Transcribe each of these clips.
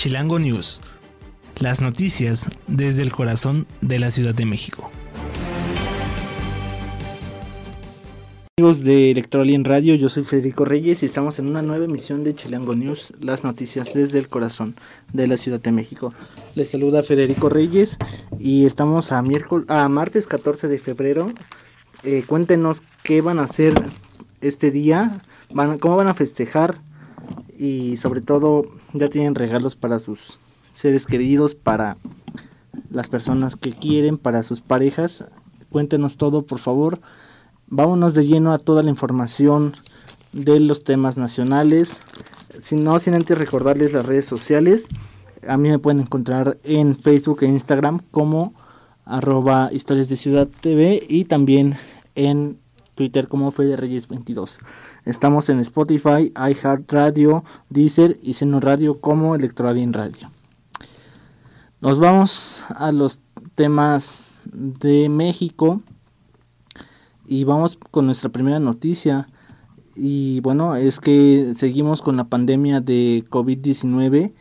Chilango News. Las noticias desde el corazón de la Ciudad de México. Amigos de Electrolien Radio, yo soy Federico Reyes y estamos en una nueva emisión de Chilango News, las noticias desde el corazón de la Ciudad de México. Les saluda Federico Reyes y estamos a, miércoles, a martes 14 de febrero. Eh, cuéntenos qué van a hacer este día, cómo van a festejar y sobre todo ya tienen regalos para sus seres queridos, para las personas que quieren, para sus parejas. Cuéntenos todo, por favor vámonos de lleno a toda la información de los temas nacionales. Si no, sin antes recordarles las redes sociales. A mí me pueden encontrar en Facebook e Instagram como arroba historias de ciudad TV y también en Twitter como Fede Reyes 22. Estamos en Spotify, iHeartRadio, Deezer y Seno Radio como Electroalien Radio. Nos vamos a los temas de México y vamos con nuestra primera noticia. Y bueno, es que seguimos con la pandemia de COVID-19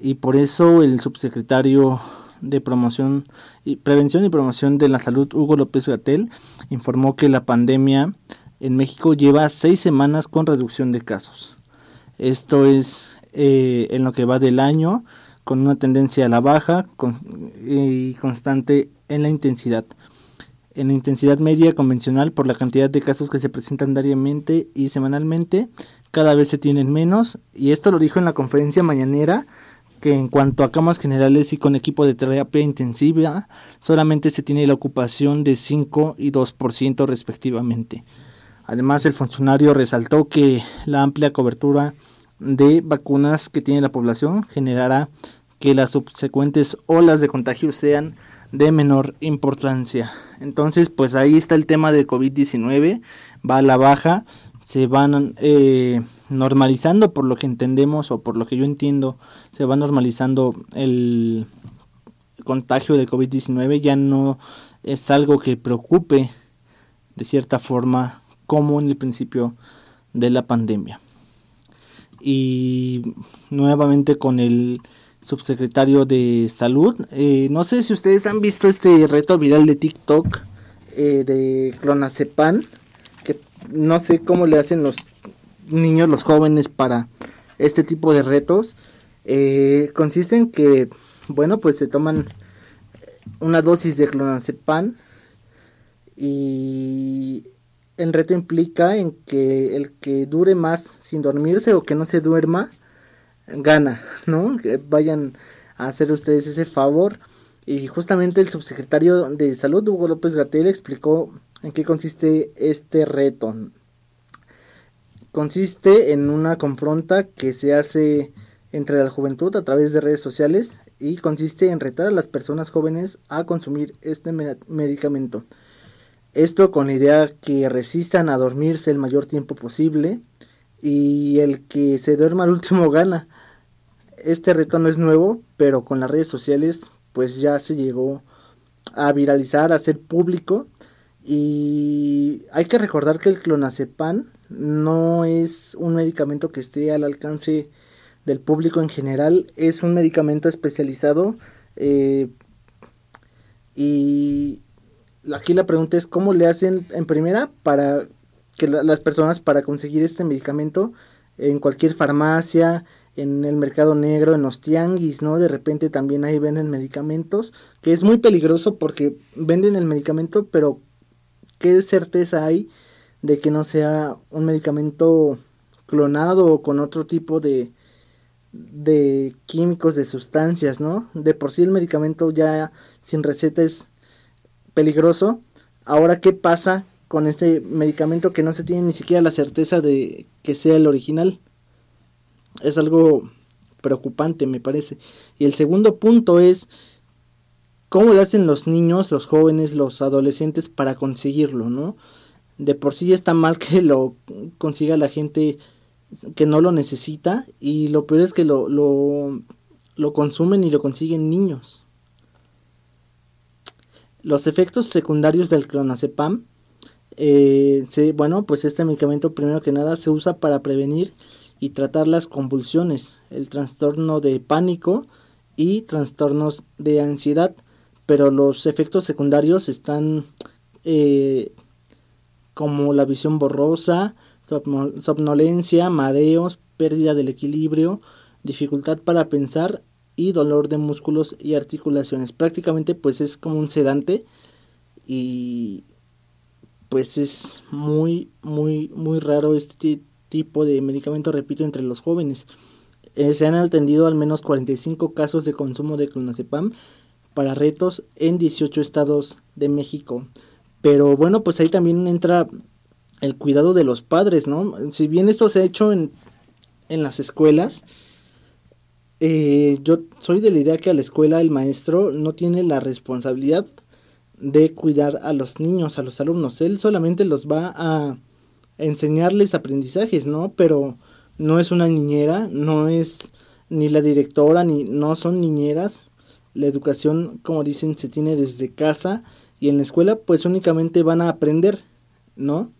y por eso el subsecretario de promoción y prevención y promoción de la salud Hugo López Gatel informó que la pandemia en México lleva seis semanas con reducción de casos. Esto es eh, en lo que va del año con una tendencia a la baja y constante en la intensidad en la intensidad media convencional por la cantidad de casos que se presentan diariamente y semanalmente, cada vez se tienen menos, y esto lo dijo en la conferencia mañanera, que en cuanto a camas generales y con equipo de terapia intensiva, solamente se tiene la ocupación de 5 y 2% respectivamente. Además, el funcionario resaltó que la amplia cobertura de vacunas que tiene la población generará que las subsecuentes olas de contagio sean de menor importancia. Entonces, pues ahí está el tema de COVID-19, va a la baja, se van eh, normalizando por lo que entendemos o por lo que yo entiendo, se va normalizando el contagio de COVID-19, ya no es algo que preocupe de cierta forma como en el principio de la pandemia. Y nuevamente con el subsecretario de salud. Eh, no sé si ustedes han visto este reto viral de TikTok eh, de clonazepam, que no sé cómo le hacen los niños, los jóvenes para este tipo de retos. Eh, consiste en que, bueno, pues se toman una dosis de clonazepam y el reto implica en que el que dure más sin dormirse o que no se duerma, gana, ¿no? Que vayan a hacer ustedes ese favor. Y justamente el subsecretario de Salud, Hugo López Gatel, explicó en qué consiste este reto. Consiste en una confronta que se hace entre la juventud a través de redes sociales y consiste en retar a las personas jóvenes a consumir este medicamento. Esto con la idea que resistan a dormirse el mayor tiempo posible y el que se duerma al último gana este reto no es nuevo, pero con las redes sociales pues ya se llegó a viralizar, a ser público y hay que recordar que el clonazepam no es un medicamento que esté al alcance del público en general, es un medicamento especializado eh, y aquí la pregunta es cómo le hacen en primera para que las personas para conseguir este medicamento en cualquier farmacia, en el mercado negro, en los tianguis, ¿no? De repente también ahí venden medicamentos, que es muy peligroso porque venden el medicamento, pero ¿qué certeza hay de que no sea un medicamento clonado o con otro tipo de, de químicos, de sustancias, ¿no? De por sí el medicamento ya sin receta es peligroso. Ahora, ¿qué pasa con este medicamento que no se tiene ni siquiera la certeza de que sea el original? Es algo preocupante, me parece. Y el segundo punto es cómo le hacen los niños, los jóvenes, los adolescentes para conseguirlo, ¿no? De por sí está mal que lo consiga la gente que no lo necesita y lo peor es que lo, lo, lo consumen y lo consiguen niños. Los efectos secundarios del clonazepam, eh, bueno, pues este medicamento primero que nada se usa para prevenir y tratar las convulsiones, el trastorno de pánico y trastornos de ansiedad, pero los efectos secundarios están eh, como la visión borrosa, somnolencia, mareos, pérdida del equilibrio, dificultad para pensar y dolor de músculos y articulaciones. Prácticamente pues es como un sedante y pues es muy muy muy raro este tipo de medicamento, repito, entre los jóvenes. Eh, se han atendido al menos 45 casos de consumo de clonazepam para retos en 18 estados de México. Pero bueno, pues ahí también entra el cuidado de los padres, ¿no? Si bien esto se ha hecho en, en las escuelas, eh, yo soy de la idea que a la escuela el maestro no tiene la responsabilidad de cuidar a los niños, a los alumnos. Él solamente los va a enseñarles aprendizajes, ¿no? Pero no es una niñera, no es ni la directora, ni no son niñeras. La educación, como dicen, se tiene desde casa y en la escuela pues únicamente van a aprender, ¿no?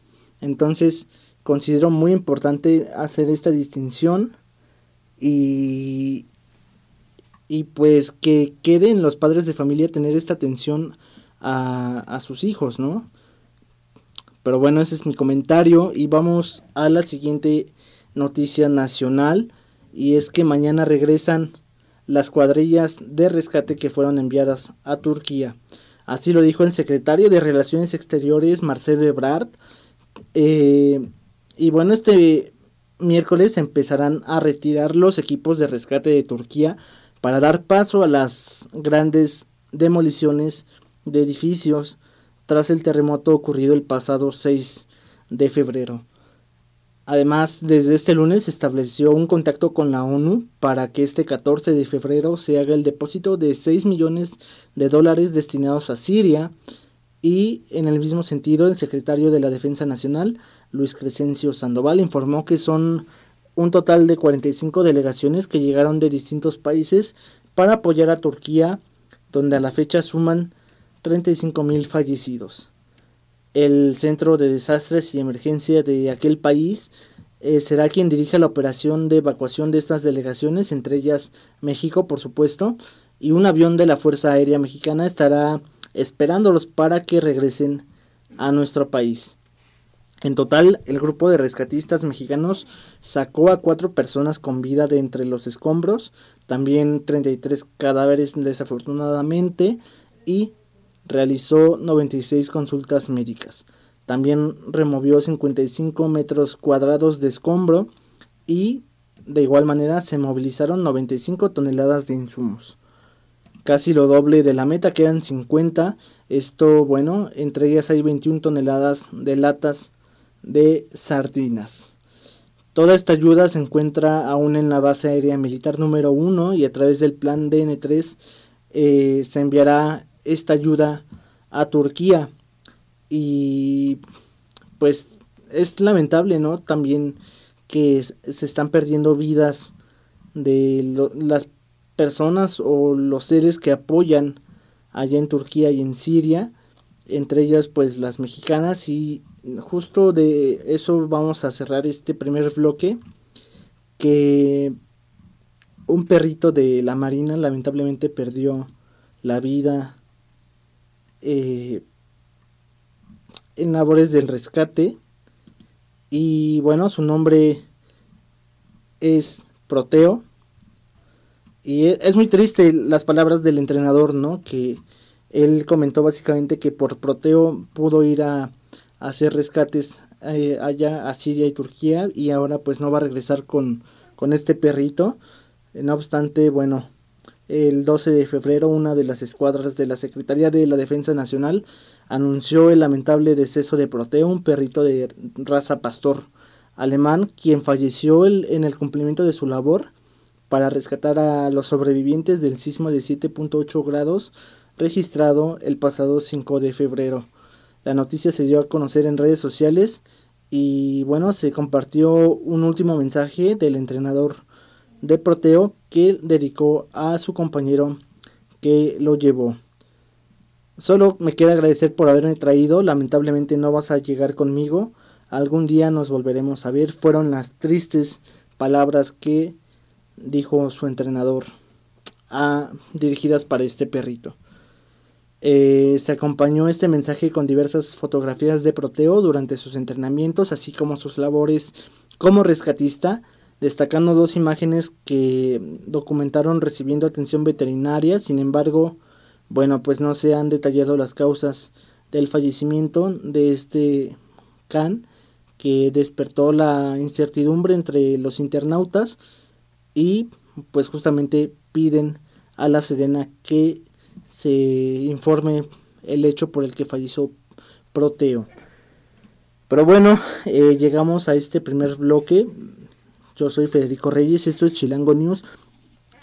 Entonces considero muy importante hacer esta distinción y, y pues que queden los padres de familia tener esta atención a, a sus hijos, ¿no? Pero bueno, ese es mi comentario y vamos a la siguiente noticia nacional y es que mañana regresan las cuadrillas de rescate que fueron enviadas a Turquía. Así lo dijo el secretario de Relaciones Exteriores, Marcelo Ebrard. Eh, y bueno, este miércoles empezarán a retirar los equipos de rescate de Turquía para dar paso a las grandes demoliciones de edificios tras el terremoto ocurrido el pasado 6 de febrero. Además, desde este lunes se estableció un contacto con la ONU para que este 14 de febrero se haga el depósito de 6 millones de dólares destinados a Siria y en el mismo sentido el secretario de la Defensa Nacional, Luis Crescencio Sandoval, informó que son un total de 45 delegaciones que llegaron de distintos países para apoyar a Turquía, donde a la fecha suman 35 mil fallecidos el Centro de Desastres y Emergencia de aquel país eh, será quien dirija la operación de evacuación de estas delegaciones, entre ellas México, por supuesto, y un avión de la Fuerza Aérea Mexicana estará esperándolos para que regresen a nuestro país. En total, el grupo de rescatistas mexicanos sacó a cuatro personas con vida de entre los escombros, también 33 cadáveres desafortunadamente, y realizó 96 consultas médicas. También removió 55 metros cuadrados de escombro y de igual manera se movilizaron 95 toneladas de insumos. Casi lo doble de la meta, quedan 50. Esto, bueno, entre ellas hay 21 toneladas de latas de sardinas. Toda esta ayuda se encuentra aún en la base aérea militar número 1 y a través del plan DN3 eh, se enviará esta ayuda a Turquía. Y pues es lamentable, ¿no? También que se están perdiendo vidas de las personas o los seres que apoyan allá en Turquía y en Siria, entre ellas pues las mexicanas y justo de eso vamos a cerrar este primer bloque que un perrito de la marina lamentablemente perdió la vida eh, en labores del rescate. Y bueno, su nombre es Proteo. Y e, es muy triste las palabras del entrenador, ¿no? Que él comentó básicamente que por Proteo pudo ir a, hacer rescates eh, allá a Siria y Turquía y ahora pues no va a regresar con, con este perrito. No obstante, bueno, el 12 de febrero, una de las escuadras de la Secretaría de la Defensa Nacional anunció el lamentable deceso de Proteo, un perrito de raza pastor alemán, quien falleció en el cumplimiento de su labor para rescatar a los sobrevivientes del sismo de 7.8 grados registrado el pasado 5 de febrero. La noticia se dio a conocer en redes sociales y bueno, se compartió un último mensaje del entrenador de Proteo que dedicó a su compañero que lo llevó. Solo me queda agradecer por haberme traído, lamentablemente no vas a llegar conmigo, algún día nos volveremos a ver, fueron las tristes palabras que dijo su entrenador a, dirigidas para este perrito. Eh, se acompañó este mensaje con diversas fotografías de Proteo durante sus entrenamientos, así como sus labores como rescatista, destacando dos imágenes que documentaron recibiendo atención veterinaria. Sin embargo, bueno, pues no se han detallado las causas del fallecimiento de este can que despertó la incertidumbre entre los internautas y pues justamente piden a la Sedena que se informe el hecho por el que falleció Proteo. Pero bueno, eh, llegamos a este primer bloque. Yo soy Federico Reyes, esto es Chilango News,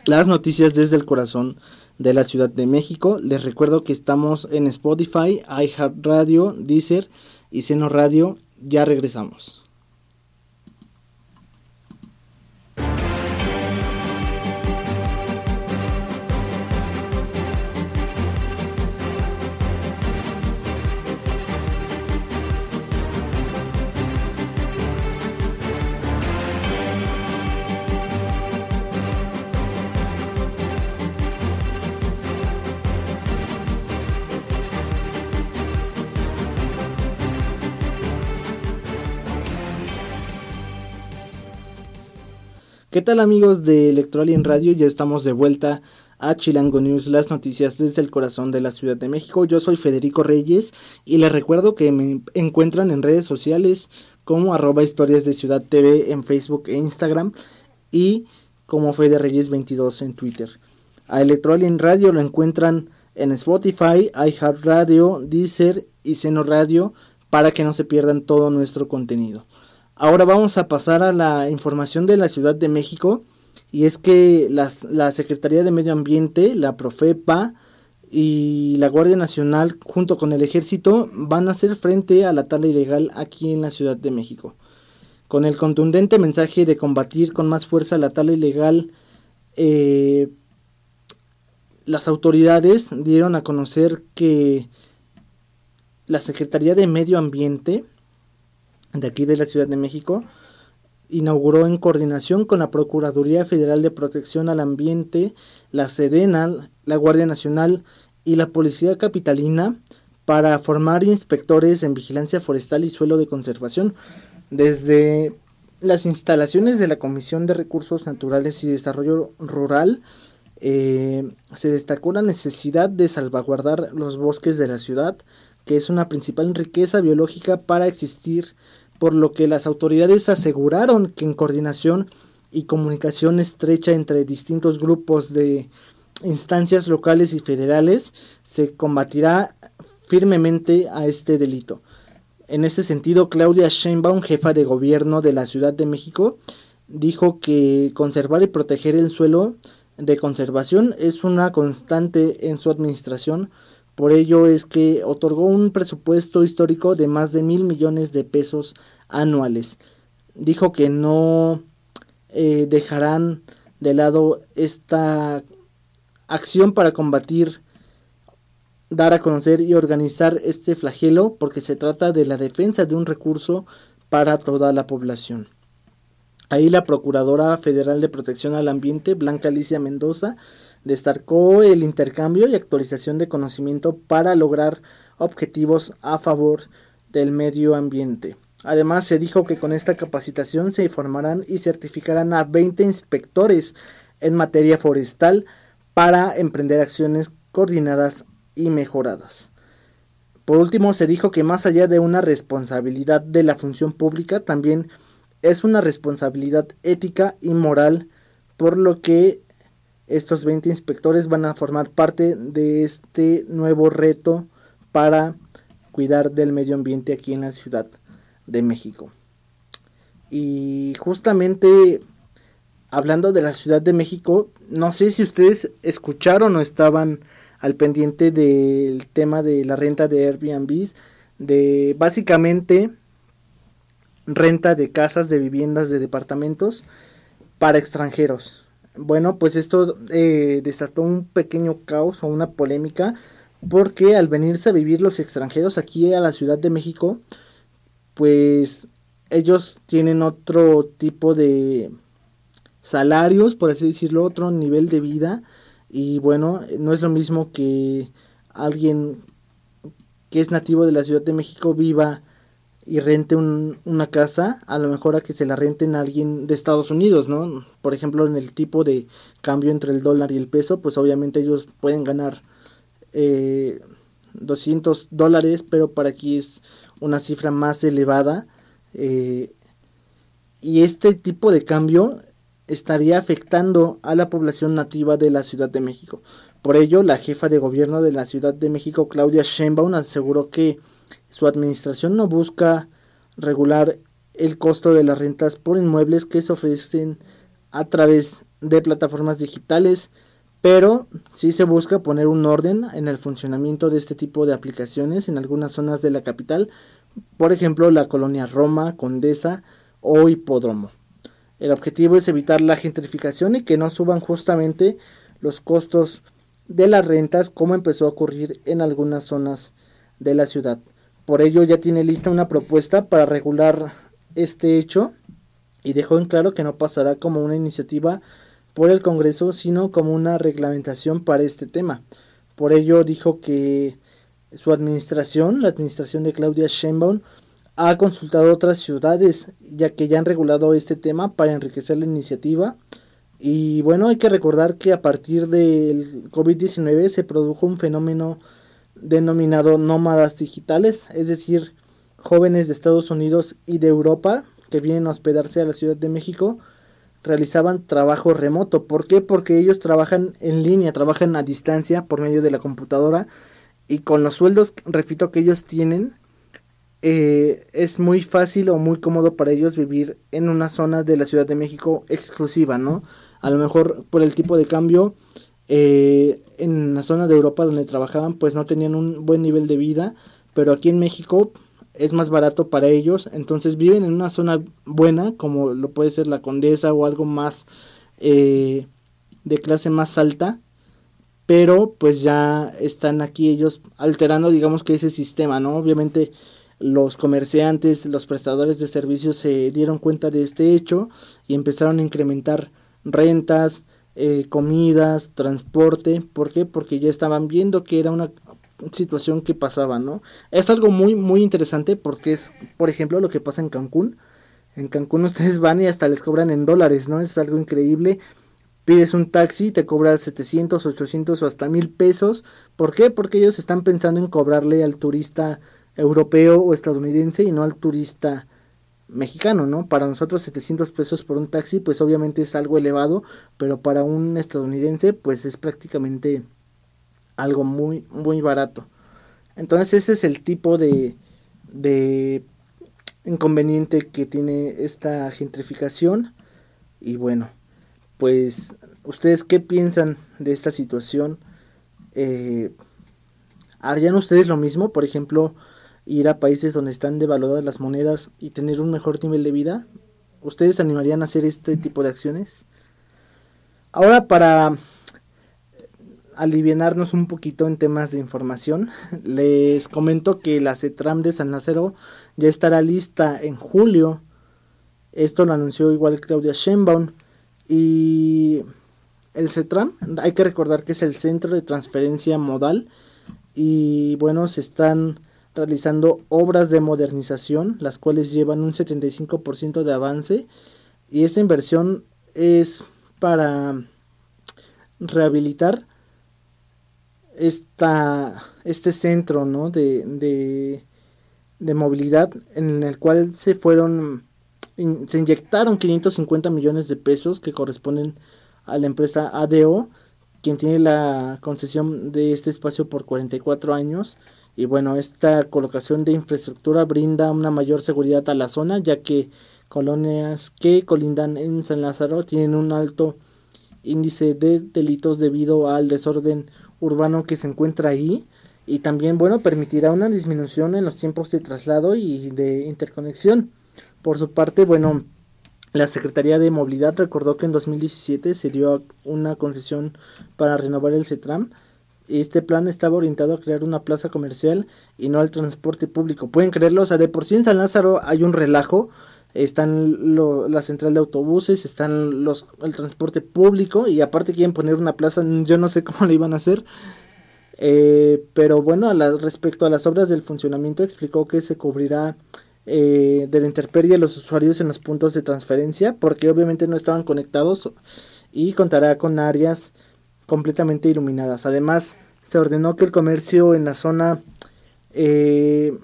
las noticias desde el corazón de la Ciudad de México. Les recuerdo que estamos en Spotify, iHeartRadio, Deezer y Seno Radio. Ya regresamos. ¿Qué tal amigos de Electroalien Radio? Ya estamos de vuelta a Chilango News, las noticias desde el corazón de la Ciudad de México. Yo soy Federico Reyes y les recuerdo que me encuentran en redes sociales como arroba historias de Ciudad TV en Facebook e Instagram y como Fede Reyes 22 en Twitter. A Electroalien Radio lo encuentran en Spotify, iHeartRadio, Deezer y Seno Radio para que no se pierdan todo nuestro contenido. Ahora vamos a pasar a la información de la Ciudad de México y es que la Secretaría de Medio Ambiente, la Profepa y la Guardia Nacional junto con el Ejército van a hacer frente a la tala ilegal aquí en la Ciudad de México. Con el contundente mensaje de combatir con más fuerza la tala ilegal, eh, las autoridades dieron a conocer que la Secretaría de Medio Ambiente de aquí de la Ciudad de México, inauguró en coordinación con la Procuraduría Federal de Protección al Ambiente, la Sedena, la Guardia Nacional y la Policía Capitalina para formar inspectores en vigilancia forestal y suelo de conservación. Desde las instalaciones de la Comisión de Recursos Naturales y Desarrollo Rural, eh, se destacó la necesidad de salvaguardar los bosques de la ciudad, que es una principal riqueza biológica para existir por lo que las autoridades aseguraron que en coordinación y comunicación estrecha entre distintos grupos de instancias locales y federales se combatirá firmemente a este delito. En ese sentido, Claudia Sheinbaum, jefa de gobierno de la Ciudad de México, dijo que conservar y proteger el suelo de conservación es una constante en su administración por ello es que otorgó un presupuesto histórico de más de mil millones de pesos anuales. Dijo que no eh, dejarán de lado esta acción para combatir, dar a conocer y organizar este flagelo porque se trata de la defensa de un recurso para toda la población. Ahí la Procuradora Federal de Protección al Ambiente, Blanca Alicia Mendoza, destacó el intercambio y actualización de conocimiento para lograr objetivos a favor del medio ambiente. Además, se dijo que con esta capacitación se formarán y certificarán a 20 inspectores en materia forestal para emprender acciones coordinadas y mejoradas. Por último, se dijo que más allá de una responsabilidad de la función pública, también es una responsabilidad ética y moral, por lo que estos 20 inspectores van a formar parte de este nuevo reto para cuidar del medio ambiente aquí en la Ciudad de México. Y justamente hablando de la Ciudad de México, no sé si ustedes escucharon o estaban al pendiente del tema de la renta de Airbnb, de básicamente renta de casas, de viviendas, de departamentos para extranjeros. Bueno, pues esto eh, desató un pequeño caos o una polémica porque al venirse a vivir los extranjeros aquí a la Ciudad de México, pues ellos tienen otro tipo de salarios, por así decirlo, otro nivel de vida. Y bueno, no es lo mismo que alguien que es nativo de la Ciudad de México viva y rente una casa, a lo mejor a que se la renten a alguien de Estados Unidos, ¿no? Por ejemplo, en el tipo de cambio entre el dólar y el peso, pues obviamente ellos pueden ganar eh, 200 dólares, pero para aquí es una cifra más elevada. Eh, y este tipo de cambio estaría afectando a la población nativa de la Ciudad de México. Por ello, la jefa de gobierno de la Ciudad de México, Claudia Sheinbaum, aseguró que su administración no busca regular el costo de las rentas por inmuebles que se ofrecen a través de plataformas digitales, pero sí se busca poner un orden en el funcionamiento de este tipo de aplicaciones en algunas zonas de la capital, por ejemplo la colonia Roma, Condesa o Hipódromo. El objetivo es evitar la gentrificación y que no suban justamente los costos de las rentas como empezó a ocurrir en algunas zonas de la ciudad. Por ello ya tiene lista una propuesta para regular este hecho y dejó en claro que no pasará como una iniciativa por el Congreso, sino como una reglamentación para este tema. Por ello dijo que su administración, la administración de Claudia Sheinbaum, ha consultado otras ciudades, ya que ya han regulado este tema para enriquecer la iniciativa. Y bueno, hay que recordar que a partir del COVID-19 se produjo un fenómeno denominado nómadas digitales, es decir, jóvenes de Estados Unidos y de Europa que vienen a hospedarse a la Ciudad de México realizaban trabajo remoto. ¿Por qué? Porque ellos trabajan en línea, trabajan a distancia por medio de la computadora y con los sueldos, repito, que ellos tienen, eh, es muy fácil o muy cómodo para ellos vivir en una zona de la Ciudad de México exclusiva, ¿no? A lo mejor por el tipo de cambio, eh, en la zona de Europa donde trabajaban, pues no tenían un buen nivel de vida, pero aquí en México es más barato para ellos, entonces viven en una zona buena, como lo puede ser la Condesa o algo más eh, de clase más alta, pero pues ya están aquí ellos alterando, digamos que ese sistema, ¿no? Obviamente los comerciantes, los prestadores de servicios se dieron cuenta de este hecho y empezaron a incrementar rentas, eh, comidas, transporte. ¿Por qué? Porque ya estaban viendo que era una situación que pasaba, ¿no? Es algo muy, muy interesante porque es, por ejemplo, lo que pasa en Cancún. En Cancún ustedes van y hasta les cobran en dólares, ¿no? Es algo increíble. Pides un taxi, te cobra 700, 800 o hasta mil pesos. ¿Por qué? Porque ellos están pensando en cobrarle al turista europeo o estadounidense y no al turista mexicano, ¿no? Para nosotros 700 pesos por un taxi, pues obviamente es algo elevado, pero para un estadounidense, pues es prácticamente algo muy, muy barato. Entonces ese es el tipo de, de inconveniente que tiene esta gentrificación. Y bueno, pues ustedes qué piensan de esta situación. Eh, ¿Harían ustedes lo mismo? Por ejemplo, ir a países donde están devaluadas las monedas y tener un mejor nivel de vida. ¿Ustedes animarían a hacer este tipo de acciones? Ahora para alivianarnos un poquito en temas de información, les comento que la CETRAM de San Lázaro ya estará lista en julio. Esto lo anunció igual Claudia Sheinbaum. Y el CETRAM, hay que recordar que es el Centro de Transferencia Modal. Y bueno, se están realizando obras de modernización, las cuales llevan un 75% de avance. Y esta inversión es para rehabilitar esta, este centro ¿no? de, de, de movilidad en el cual se fueron, se inyectaron 550 millones de pesos que corresponden a la empresa ADO, quien tiene la concesión de este espacio por 44 años. Y bueno, esta colocación de infraestructura brinda una mayor seguridad a la zona, ya que colonias que colindan en San Lázaro tienen un alto índice de delitos debido al desorden urbano que se encuentra ahí y también bueno permitirá una disminución en los tiempos de traslado y de interconexión. Por su parte, bueno, la Secretaría de Movilidad recordó que en 2017 se dio una concesión para renovar el CETRAM. Este plan estaba orientado a crear una plaza comercial y no al transporte público. Pueden creerlo, o sea, de por sí en San Lázaro hay un relajo están la central de autobuses, están los, el transporte público y aparte quieren poner una plaza, yo no sé cómo le iban a hacer. Eh, pero bueno, a respecto a las obras del funcionamiento, explicó que se cubrirá eh, de la interperie a los usuarios en los puntos de transferencia, porque obviamente no estaban conectados y contará con áreas completamente iluminadas. Además, se ordenó que el comercio en la zona eh,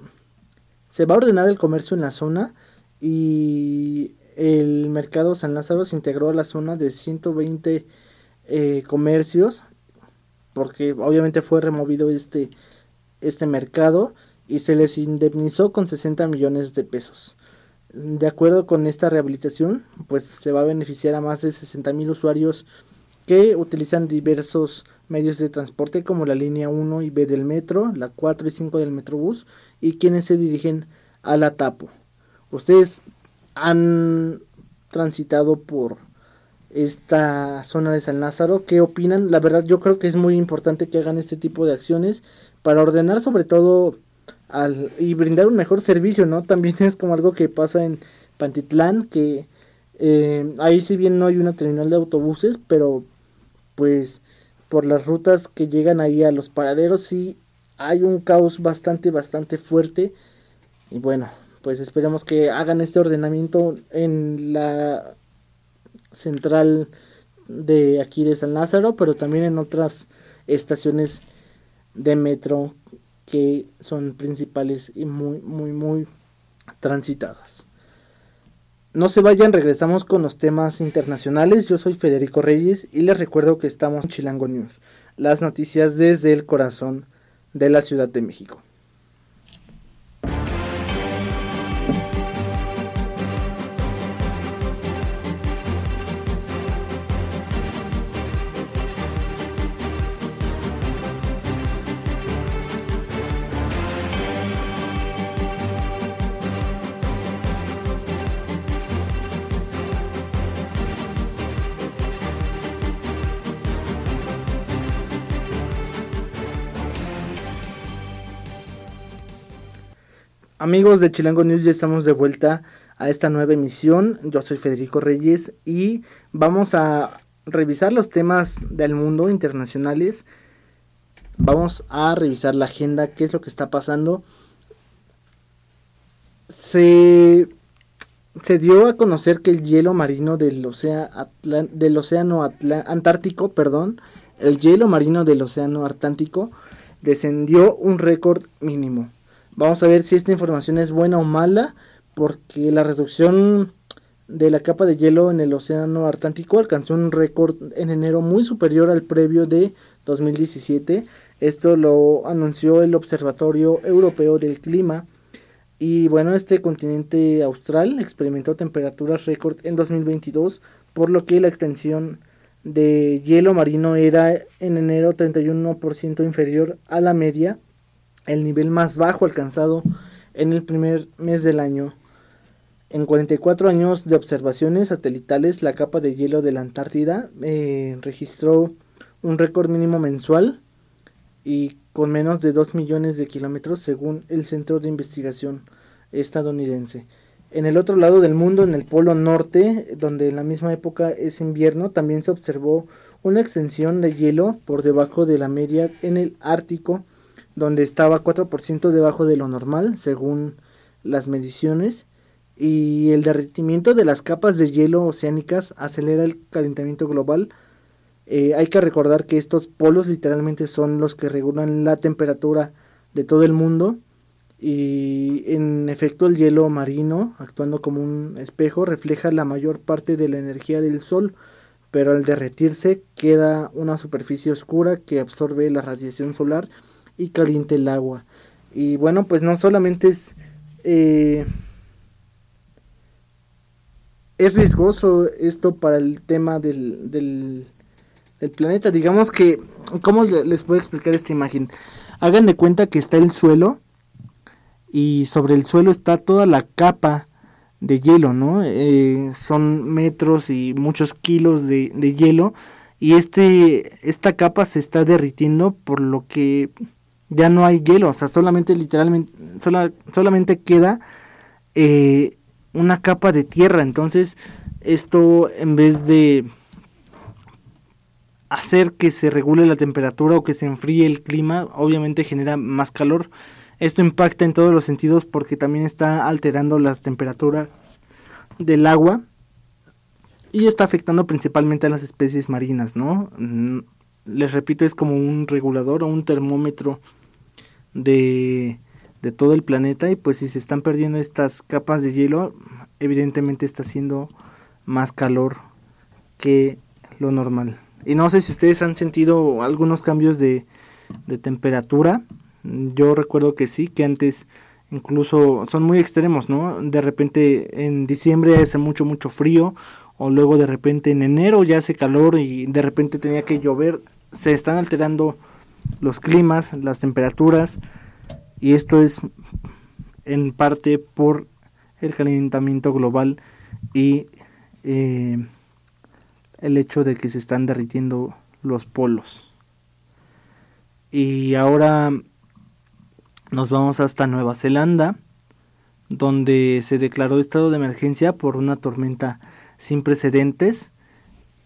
se va a ordenar el comercio en la zona y el mercado San Lázaro se integró a la zona de 120 eh, comercios porque obviamente fue removido este, este mercado y se les indemnizó con 60 millones de pesos. De acuerdo con esta rehabilitación, pues se va a beneficiar a más de 60 mil usuarios que utilizan diversos medios de transporte como la línea 1 y B del metro, la 4 y 5 del metrobús y quienes se dirigen a la Tapo. Ustedes han transitado por esta zona de San Lázaro, ¿qué opinan? La verdad yo creo que es muy importante que hagan este tipo de acciones para ordenar sobre todo al, y brindar un mejor servicio, ¿no? También es como algo que pasa en Pantitlán, que eh, ahí si bien no hay una terminal de autobuses, pero pues por las rutas que llegan ahí a los paraderos sí hay un caos bastante, bastante fuerte. Y bueno, pues esperemos que hagan este ordenamiento en la central de aquí de San Lázaro, pero también en otras estaciones de metro que son principales y muy, muy, muy transitadas. No se vayan, regresamos con los temas internacionales. Yo soy Federico Reyes y les recuerdo que estamos en Chilango News, las noticias desde el corazón de la Ciudad de México. Amigos de Chilango News, ya estamos de vuelta a esta nueva emisión. Yo soy Federico Reyes y vamos a revisar los temas del mundo internacionales. Vamos a revisar la agenda, qué es lo que está pasando. Se, se dio a conocer que el hielo marino del, océano Antártico, perdón, el hielo marino del océano Atlántico descendió un récord mínimo Vamos a ver si esta información es buena o mala, porque la reducción de la capa de hielo en el Océano Atlántico alcanzó un récord en enero muy superior al previo de 2017. Esto lo anunció el Observatorio Europeo del Clima. Y bueno, este continente austral experimentó temperaturas récord en 2022, por lo que la extensión de hielo marino era en enero 31% inferior a la media el nivel más bajo alcanzado en el primer mes del año. En 44 años de observaciones satelitales, la capa de hielo de la Antártida eh, registró un récord mínimo mensual y con menos de 2 millones de kilómetros según el Centro de Investigación estadounidense. En el otro lado del mundo, en el Polo Norte, donde en la misma época es invierno, también se observó una extensión de hielo por debajo de la media en el Ártico donde estaba 4% debajo de lo normal, según las mediciones, y el derretimiento de las capas de hielo oceánicas acelera el calentamiento global. Eh, hay que recordar que estos polos literalmente son los que regulan la temperatura de todo el mundo y en efecto el hielo marino, actuando como un espejo, refleja la mayor parte de la energía del sol, pero al derretirse queda una superficie oscura que absorbe la radiación solar y caliente el agua. Y bueno, pues no solamente es... Eh, es riesgoso esto para el tema del, del, planeta. Digamos que, ¿cómo les puedo explicar esta imagen? Hagan de cuenta que está el suelo y sobre el suelo está toda la capa de hielo, ¿no? Eh, son metros y muchos kilos de, de hielo y este, esta capa se está derritiendo por lo que ya no hay hielo, o sea, solamente literalmente, solamente queda eh, una capa de tierra. Entonces, esto en vez de hacer que se regule la temperatura o que se enfríe el clima, obviamente genera más calor. Esto impacta en todos los sentidos porque también está alterando las temperaturas del agua y está afectando principalmente a las especies marinas, ¿no? Les repito, es como un regulador o un termómetro de, de todo el planeta y pues si se están perdiendo estas capas de hielo, evidentemente está haciendo más calor que lo normal. Y no sé si ustedes han sentido algunos cambios de, de temperatura. Yo recuerdo que sí, que antes incluso son muy extremos, ¿no? De repente en diciembre hace mucho, mucho frío, o luego de repente en enero ya hace calor y de repente tenía que llover. Se están alterando los climas, las temperaturas, y esto es en parte por el calentamiento global y eh, el hecho de que se están derritiendo los polos. Y ahora nos vamos hasta Nueva Zelanda, donde se declaró estado de emergencia por una tormenta sin precedentes.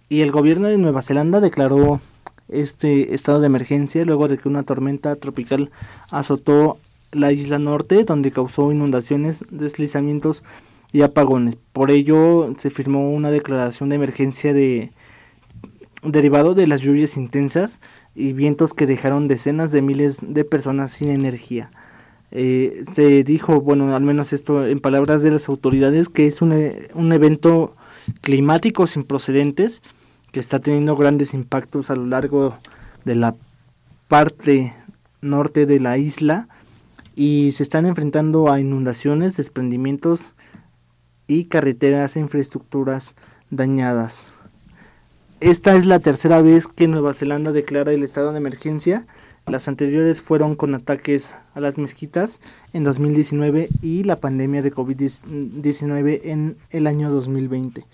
Y el gobierno de Nueva Zelanda declaró este estado de emergencia luego de que una tormenta tropical azotó la isla norte, donde causó inundaciones, deslizamientos y apagones. Por ello se firmó una declaración de emergencia de derivado de las lluvias intensas y vientos que dejaron decenas de miles de personas sin energía. Eh, se dijo, bueno, al menos esto en palabras de las autoridades, que es un, e, un evento climático sin procedentes que está teniendo grandes impactos a lo largo de la parte norte de la isla y se están enfrentando a inundaciones, desprendimientos y carreteras e infraestructuras dañadas. Esta es la tercera vez que Nueva Zelanda declara el estado de emergencia. Las anteriores fueron con ataques a las mezquitas en 2019 y la pandemia de COVID-19 en el año 2020.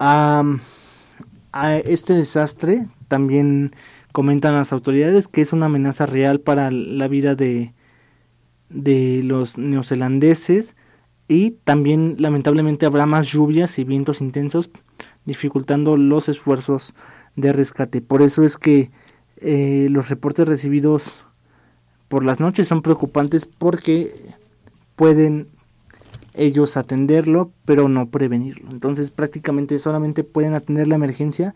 A este desastre también comentan las autoridades que es una amenaza real para la vida de, de los neozelandeses y también lamentablemente habrá más lluvias y vientos intensos dificultando los esfuerzos de rescate. Por eso es que eh, los reportes recibidos por las noches son preocupantes porque pueden ellos atenderlo, pero no prevenirlo. Entonces prácticamente solamente pueden atender la emergencia,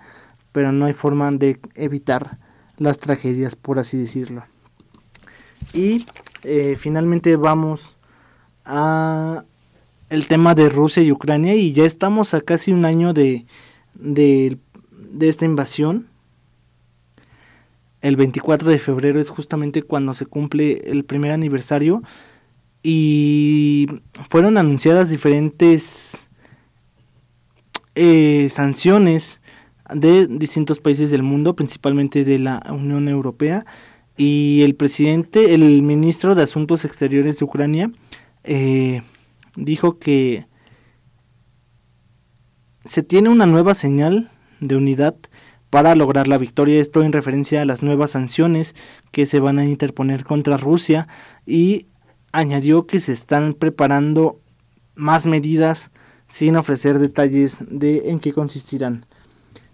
pero no hay forma de evitar las tragedias, por así decirlo. Y eh, finalmente vamos a el tema de Rusia y Ucrania y ya estamos a casi un año de, de, esta invasión. El 24 de febrero es justamente cuando se cumple el primer aniversario y fueron anunciadas diferentes eh, sanciones de distintos países del mundo, principalmente de la Unión Europea. Y el presidente, el ministro de Asuntos Exteriores de Ucrania, eh, dijo que se tiene una nueva señal de unidad para lograr la victoria. Esto en referencia a las nuevas sanciones que se van a interponer contra Rusia y añadió que se están preparando más medidas sin ofrecer detalles de en qué consistirán.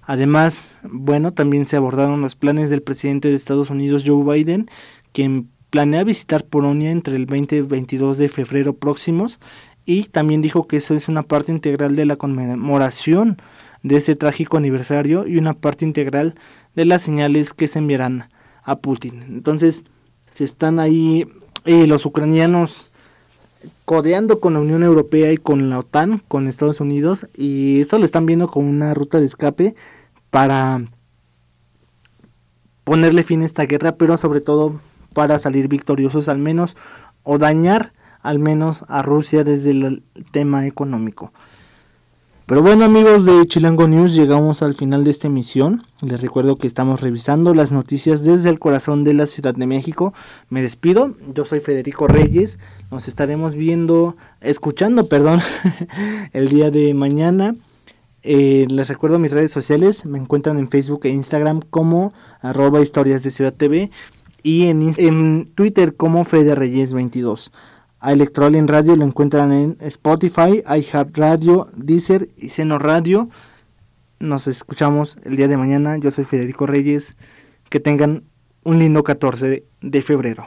Además, bueno, también se abordaron los planes del presidente de Estados Unidos Joe Biden, quien planea visitar Polonia entre el 20 y 22 de febrero próximos y también dijo que eso es una parte integral de la conmemoración de ese trágico aniversario y una parte integral de las señales que se enviarán a Putin. Entonces, se están ahí eh, los ucranianos codeando con la Unión Europea y con la OTAN, con Estados Unidos, y eso lo están viendo como una ruta de escape para ponerle fin a esta guerra, pero sobre todo para salir victoriosos al menos o dañar al menos a Rusia desde el tema económico. Pero bueno amigos de Chilango News, llegamos al final de esta emisión. Les recuerdo que estamos revisando las noticias desde el corazón de la Ciudad de México. Me despido, yo soy Federico Reyes. Nos estaremos viendo, escuchando, perdón, el día de mañana. Eh, les recuerdo mis redes sociales, me encuentran en Facebook e Instagram como arroba historias de Ciudad TV y en, en Twitter como Fede Reyes 22. A Electroalien Radio lo encuentran en Spotify, iHeartRadio, Deezer y Seno Radio. Nos escuchamos el día de mañana. Yo soy Federico Reyes. Que tengan un lindo 14 de febrero.